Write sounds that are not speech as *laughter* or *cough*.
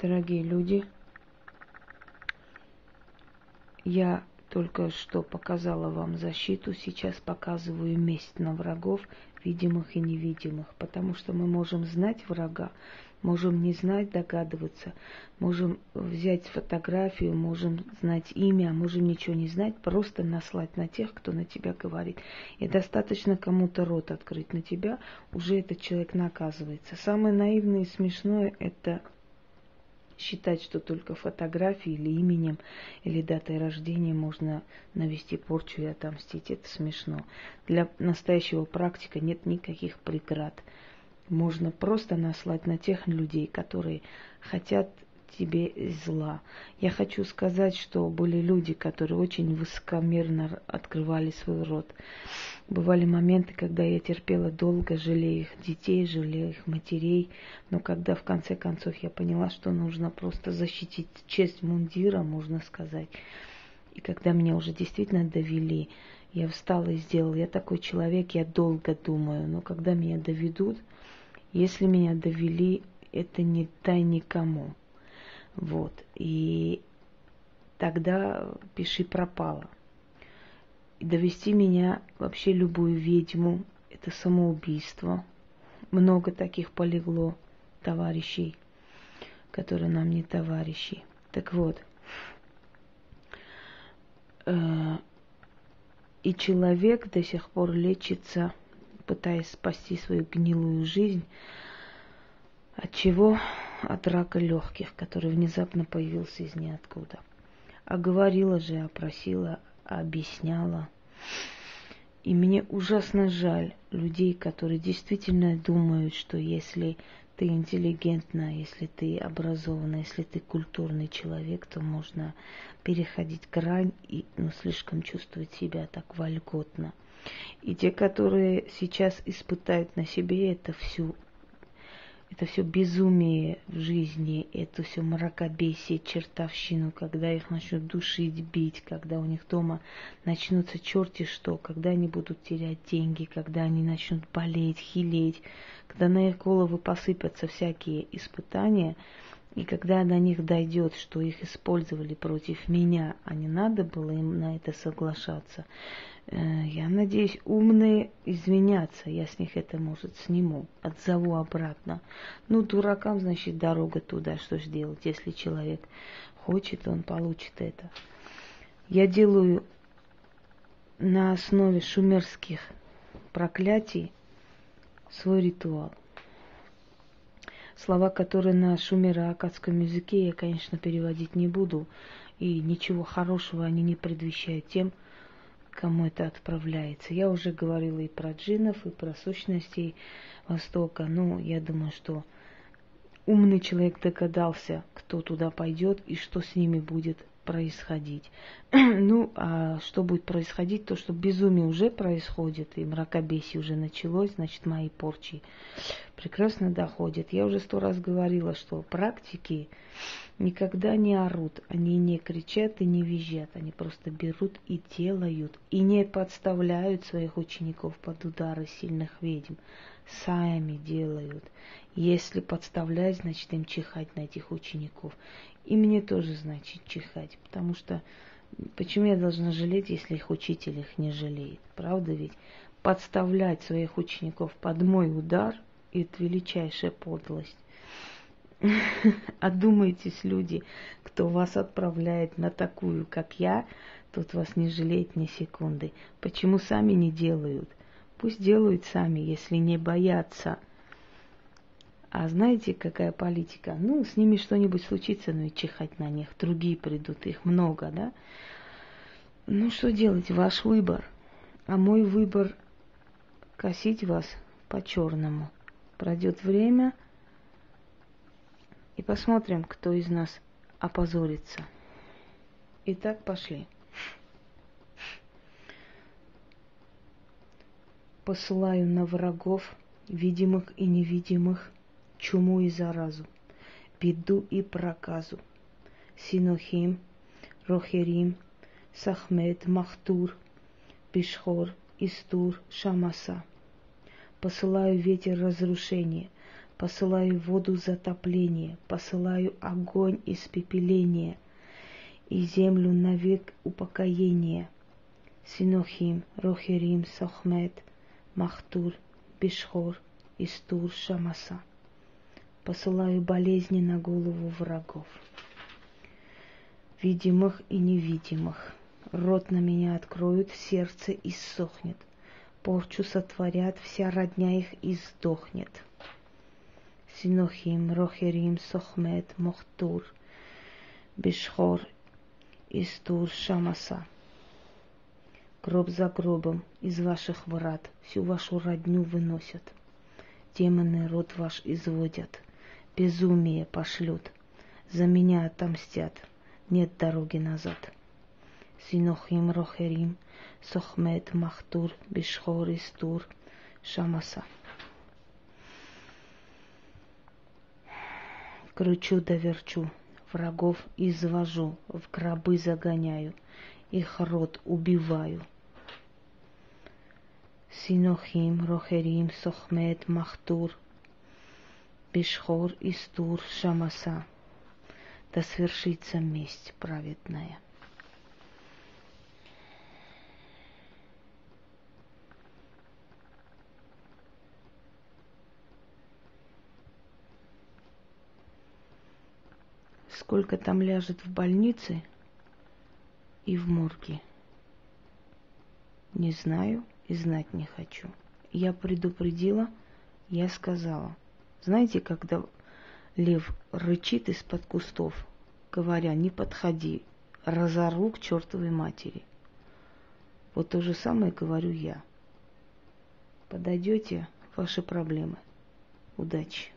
Дорогие люди, я только что показала вам защиту, сейчас показываю месть на врагов, видимых и невидимых, потому что мы можем знать врага, можем не знать, догадываться, можем взять фотографию, можем знать имя, можем ничего не знать, просто наслать на тех, кто на тебя говорит. И достаточно кому-то рот открыть на тебя, уже этот человек наказывается. Самое наивное и смешное – это считать, что только фотографией или именем, или датой рождения можно навести порчу и отомстить. Это смешно. Для настоящего практика нет никаких преград. Можно просто наслать на тех людей, которые хотят тебе зла. Я хочу сказать, что были люди, которые очень высокомерно открывали свой рот. Бывали моменты, когда я терпела долго, жалея их детей, жалея их матерей, но когда в конце концов я поняла, что нужно просто защитить честь мундира, можно сказать, и когда меня уже действительно довели, я встала и сделала. Я такой человек, я долго думаю, но когда меня доведут, если меня довели, это не дай никому. Вот. И тогда пиши пропало довести меня, вообще любую ведьму, это самоубийство. Много таких полегло товарищей, которые нам не товарищи. Так вот, э, и человек до сих пор лечится, пытаясь спасти свою гнилую жизнь. От чего? От рака легких, который внезапно появился из ниоткуда. А говорила же, опросила, объясняла. И мне ужасно жаль людей, которые действительно думают, что если ты интеллигентна, если ты образованна, если ты культурный человек, то можно переходить грань и ну, слишком чувствовать себя так вольготно. И те, которые сейчас испытают на себе это всю это все безумие в жизни, это все мракобесие, чертовщину, когда их начнут душить, бить, когда у них дома начнутся черти что, когда они будут терять деньги, когда они начнут болеть, хилеть, когда на их головы посыпятся всякие испытания, и когда до них дойдет, что их использовали против меня, а не надо было им на это соглашаться, Э, я надеюсь, умные извинятся, я с них это, может, сниму, отзову обратно. Ну, дуракам, значит, дорога туда, что ж делать, если человек хочет, он получит это. Я делаю на основе шумерских проклятий свой ритуал. Слова, которые на шумеро-акадском языке, я, конечно, переводить не буду, и ничего хорошего они не предвещают тем, кому это отправляется. Я уже говорила и про джинов, и про сущностей Востока. Ну, я думаю, что умный человек догадался, кто туда пойдет и что с ними будет происходить. *clears throat* ну, а что будет происходить? То, что безумие уже происходит, и мракобесие уже началось, значит, мои порчи прекрасно доходят. Я уже сто раз говорила, что практики никогда не орут, они не кричат и не визжат, они просто берут и делают, и не подставляют своих учеников под удары сильных ведьм, сами делают. Если подставлять, значит им чихать на этих учеников. И мне тоже, значит, чихать, потому что почему я должна жалеть, если их учитель их не жалеет? Правда ведь? Подставлять своих учеников под мой удар – это величайшая подлость. *laughs* Одумайтесь, люди, кто вас отправляет на такую, как я, тот вас не жалеет ни секунды. Почему сами не делают? Пусть делают сами, если не боятся – а знаете, какая политика? Ну, с ними что-нибудь случится, ну и чихать на них. Другие придут, их много, да? Ну, что делать? Ваш выбор. А мой выбор – косить вас по-черному. Пройдет время, и посмотрим, кто из нас опозорится. Итак, пошли. Посылаю на врагов, видимых и невидимых, чуму и заразу, беду и проказу. Синохим, Рохерим, Сахмед, Махтур, Бишхор, Истур, Шамаса. Посылаю ветер разрушения, посылаю воду затопления, посылаю огонь испепеления и землю навек упокоения. Синохим, Рохерим, Сохмет, Махтур, Бишхор, Истур, Шамаса. Посылаю болезни на голову врагов, видимых и невидимых. Рот на меня откроют, сердце иссохнет. Порчу сотворят, вся родня их издохнет. Синохим, Рохерим, Сохмет, Мохтур, Бишхор, Истур, Шамаса. Гроб за гробом из ваших врат всю вашу родню выносят. Демоны род ваш изводят, безумие пошлют, за меня отомстят, нет дороги назад. Синохим, Рохерим, Сохмет, Махтур, Бишхор, Истур, Шамаса. Кручу да верчу, врагов извожу, в гробы загоняю, их род убиваю. Синохим, Рохерим, Сохмет, Махтур, Бишхор, Истур, Шамаса. Да свершится месть праведная. Сколько там ляжет в больнице и в морге? Не знаю и знать не хочу. Я предупредила, я сказала. Знаете, когда лев рычит из-под кустов, говоря, не подходи, разорву к чертовой матери. Вот то же самое говорю я. Подойдете, ваши проблемы. Удачи.